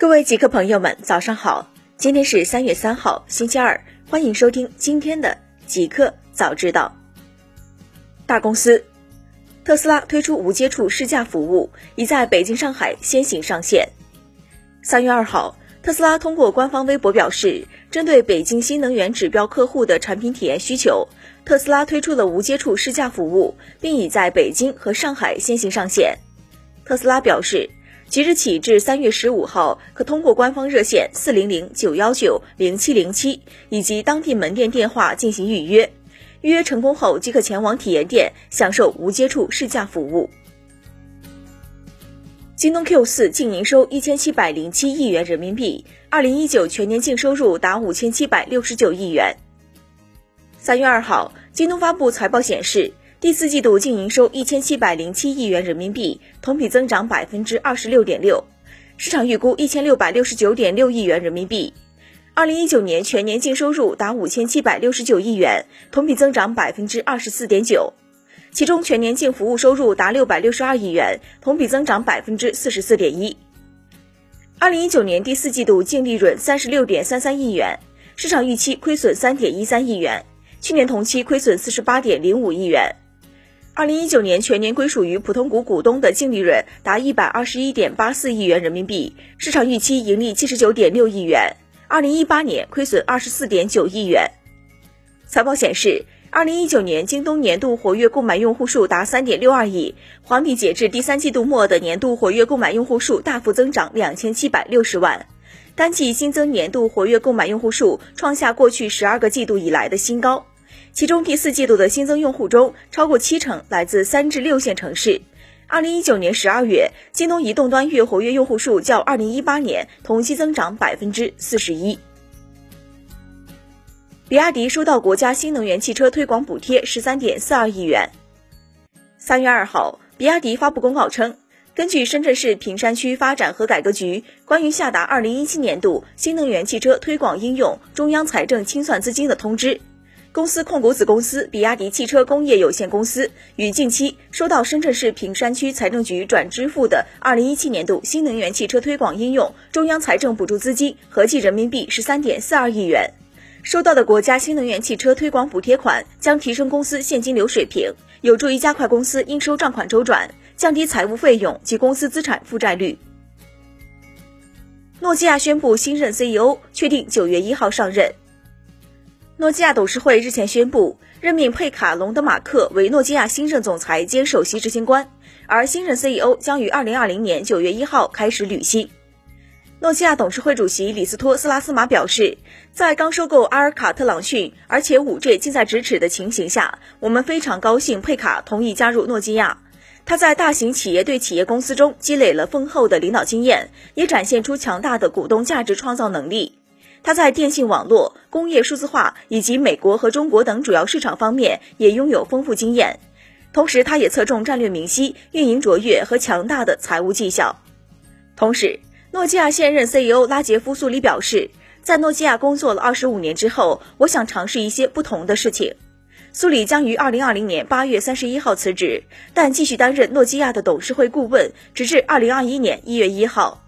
各位极客朋友们，早上好！今天是三月三号，星期二，欢迎收听今天的极客早知道。大公司，特斯拉推出无接触试驾服务，已在北京、上海先行上线。三月二号，特斯拉通过官方微博表示，针对北京新能源指标客户的产品体验需求，特斯拉推出了无接触试驾服务，并已在北京和上海先行上线。特斯拉表示。即日起至三月十五号，可通过官方热线四零零九幺九零七零七以及当地门店电话进行预约。预约成功后，即可前往体验店享受无接触试驾服务。京东 Q 四净营收一千七百零七亿元人民币，二零一九全年净收入达五千七百六十九亿元。三月二号，京东发布财报显示。第四季度净营收一千七百零七亿元人民币，同比增长百分之二十六点六，市场预估一千六百六十九点六亿元人民币。二零一九年全年净收入达五千七百六十九亿元，同比增长百分之二十四点九，其中全年净服务收入达六百六十二亿元，同比增长百分之四十四点一。二零一九年第四季度净利润三十六点三三亿元，市场预期亏损三点一三亿元，去年同期亏损四十八点零五亿元。二零一九年全年归属于普通股股东的净利润达一百二十一点八四亿元人民币，市场预期盈利七十九点六亿元。二零一八年亏损二十四点九亿元。财报显示，二零一九年京东年度活跃购买用户数达三点六二亿，环比截至第三季度末的年度活跃购买用户数大幅增长两千七百六十万，单季新增年度活跃购买用户数创下过去十二个季度以来的新高。其中第四季度的新增用户中，超过七成来自三至六线城市。二零一九年十二月，京东移动端月活跃用户数较二零一八年同期增长百分之四十一。比亚迪收到国家新能源汽车推广补贴十三点四二亿元。三月二号，比亚迪发布公告称，根据深圳市坪山区发展和改革局关于下达二零一七年度新能源汽车推广应用中央财政清算资金的通知。公司控股子公司比亚迪汽车工业有限公司于近期收到深圳市坪山区财政局转支付的二零一七年度新能源汽车推广应用中央财政补助资金合计人民币十三点四二亿元。收到的国家新能源汽车推广补贴款将提升公司现金流水平，有助于加快公司应收账款周转，降低财务费用及公司资产负债率。诺基亚宣布新任 CEO，确定九月一号上任。诺基亚董事会日前宣布任命佩卡·隆德马克为诺基亚新任总裁兼首席执行官，而新任 CEO 将于二零二零年九月一号开始履新。诺基亚董事会主席里斯托斯拉斯马表示，在刚收购阿尔卡特朗讯，而且五 G 近在咫尺的情形下，我们非常高兴佩卡同意加入诺基亚。他在大型企业对企业公司中积累了丰厚的领导经验，也展现出强大的股东价值创造能力。他在电信网络、工业数字化以及美国和中国等主要市场方面也拥有丰富经验，同时他也侧重战略明晰、运营卓越和强大的财务绩效。同时，诺基亚现任 CEO 拉杰夫·苏里表示，在诺基亚工作了二十五年之后，我想尝试一些不同的事情。苏里将于二零二零年八月三十一号辞职，但继续担任诺基亚的董事会顾问，直至二零二一年一月一号。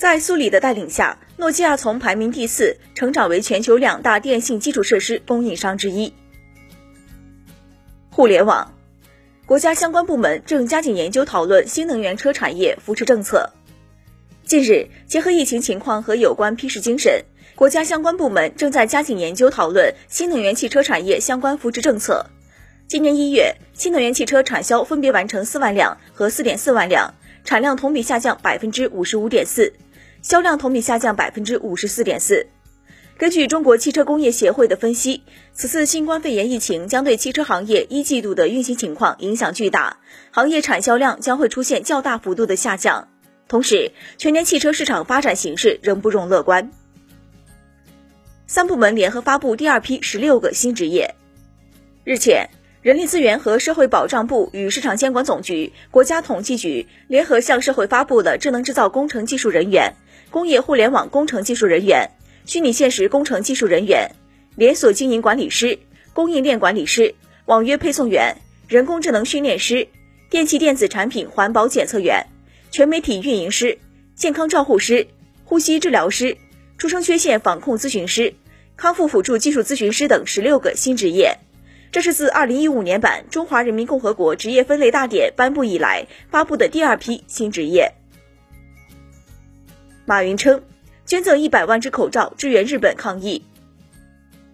在苏里的带领下，诺基亚从排名第四成长为全球两大电信基础设施供应商之一。互联网，国家相关部门正加紧研究讨论新能源车产业扶持政策。近日，结合疫情情况和有关批示精神，国家相关部门正在加紧研究讨论新能源汽车产业相关扶持政策。今年一月，新能源汽车产销分别完成四万辆和四点四万辆，产量同比下降百分之五十五点四。销量同比下降百分之五十四点四。根据中国汽车工业协会的分析，此次新冠肺炎疫情将对汽车行业一季度的运行情况影响巨大，行业产销量将会出现较大幅度的下降。同时，全年汽车市场发展形势仍不容乐观。三部门联合发布第二批十六个新职业。日前。人力资源和社会保障部与市场监管总局、国家统计局联合向社会发布了智能制造工程技术人员、工业互联网工程技术人员、虚拟现实工程技术人员、连锁经营管理师、供应链管理师、网约配送员、人工智能训练师、电气电子产品环保检测员、全媒体运营师、健康照护师、呼吸治疗师、出生缺陷防控咨询师、康复辅助技术咨询师等十六个新职业。这是自二零一五年版《中华人民共和国职业分类大典》颁布以来发布的第二批新职业。马云称，捐赠一百万只口罩支援日本抗疫。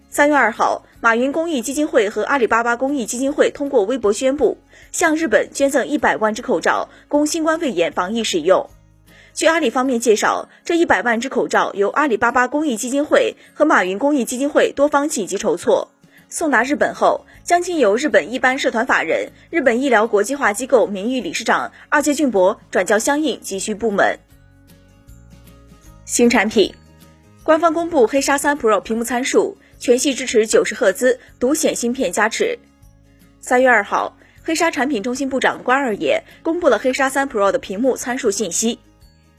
三月二号，马云公益基金会和阿里巴巴公益基金会通过微博宣布，向日本捐赠一百万只口罩，供新冠肺炎防疫使用。据阿里方面介绍，这一百万只口罩由阿里巴巴公益基金会和马云公益基金会多方紧急筹措。送达日本后，将经由日本一般社团法人日本医疗国际化机构名誉理事长二阶俊博转交相应急需部门。新产品，官方公布黑鲨三 Pro 屏幕参数，全系支持九十赫兹独显芯片加持。三月二号，黑鲨产品中心部长关二爷公布了黑鲨三 Pro 的屏幕参数信息。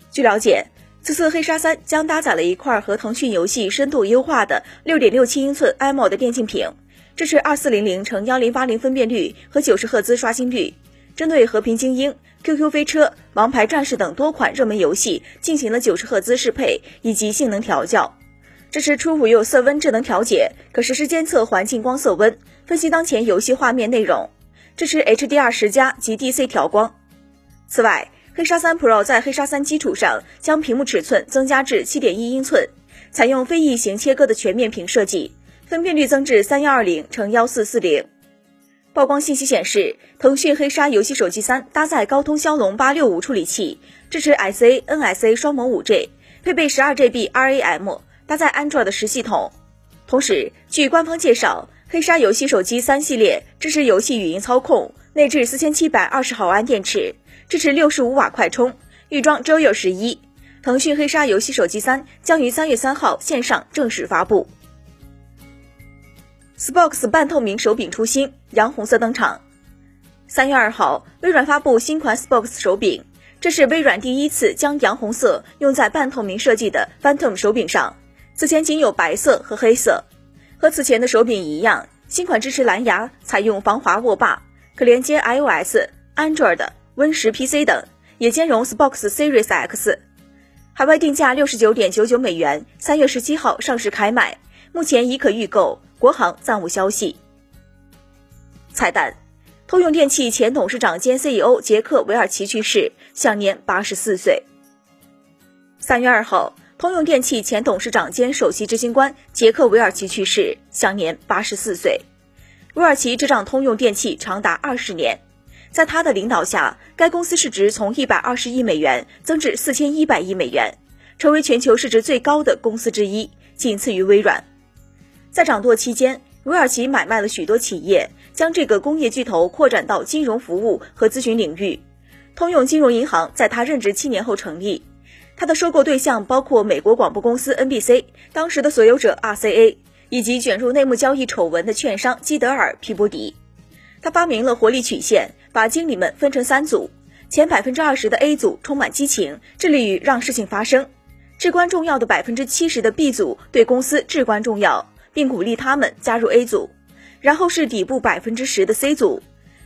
据了解，此次黑鲨三将搭载了一块和腾讯游戏深度优化的六点六七英寸 AMOLED 电竞屏，支持二四零零乘幺零八零分辨率和九十赫兹刷新率，针对《和平精英》、QQ 飞车、王牌战士等多款热门游戏进行了九十赫兹适配以及性能调教，支持 TrueView 色温智能调节，可实时监测环境光色温，分析当前游戏画面内容，支持 HDR 十加及 DC 调光。此外，黑鲨三 Pro 在黑鲨三基础上，将屏幕尺寸增加至七点一英寸，采用非异形切割的全面屏设计，分辨率增至三幺二零乘幺四四零。曝光信息显示，腾讯黑鲨游戏手机三搭载高通骁龙八六五处理器，支持 SA、NSA 双模五 G，配备十二 GB RAM，搭载 Android 十系统。同时，据官方介绍，黑鲨游戏手机三系列支持游戏语音操控，内置四千七百二十毫安电池。支持六十五瓦快充，预装 Joyo 十一。腾讯黑鲨游戏手机三将于三月三号线上正式发布。Xbox 半透明手柄出新，洋红色登场。三月二号，微软发布新款 Xbox 手柄，这是微软第一次将洋红色用在半透明设计的 Phantom 手柄上，此前仅有白色和黑色。和此前的手柄一样，新款支持蓝牙，采用防滑握把，可连接 iOS、Android。Win 十 PC 等也兼容 Xbox Series X，海外定价六十九点九九美元，三月十七号上市开卖，目前已可预购，国行暂无消息。彩蛋：通用电气前董事长兼 CEO 杰克韦尔奇去世，享年八十四岁。三月二号，通用电气前董事长兼首席执行官杰克韦尔奇去世，享年八十四岁。韦尔奇执掌通用电气长达二十年。在他的领导下，该公司市值从一百二十亿美元增至四千一百亿美元，成为全球市值最高的公司之一，仅次于微软。在掌舵期间，韦尔奇买卖了许多企业，将这个工业巨头扩展到金融服务和咨询领域。通用金融银行在他任职七年后成立。他的收购对象包括美国广播公司 NBC，当时的所有者 RCA，以及卷入内幕交易丑闻的券商基德尔皮博迪。他发明了活力曲线。把经理们分成三组，前百分之二十的 A 组充满激情，致力于让事情发生；至关重要的百分之七十的 B 组对公司至关重要，并鼓励他们加入 A 组。然后是底部百分之十的 C 组。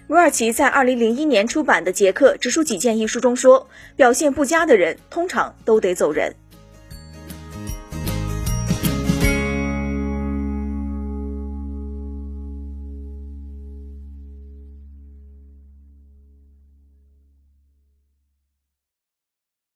韦尔奇在二零零一年出版的《杰克直抒己见》一书中说：“表现不佳的人通常都得走人。”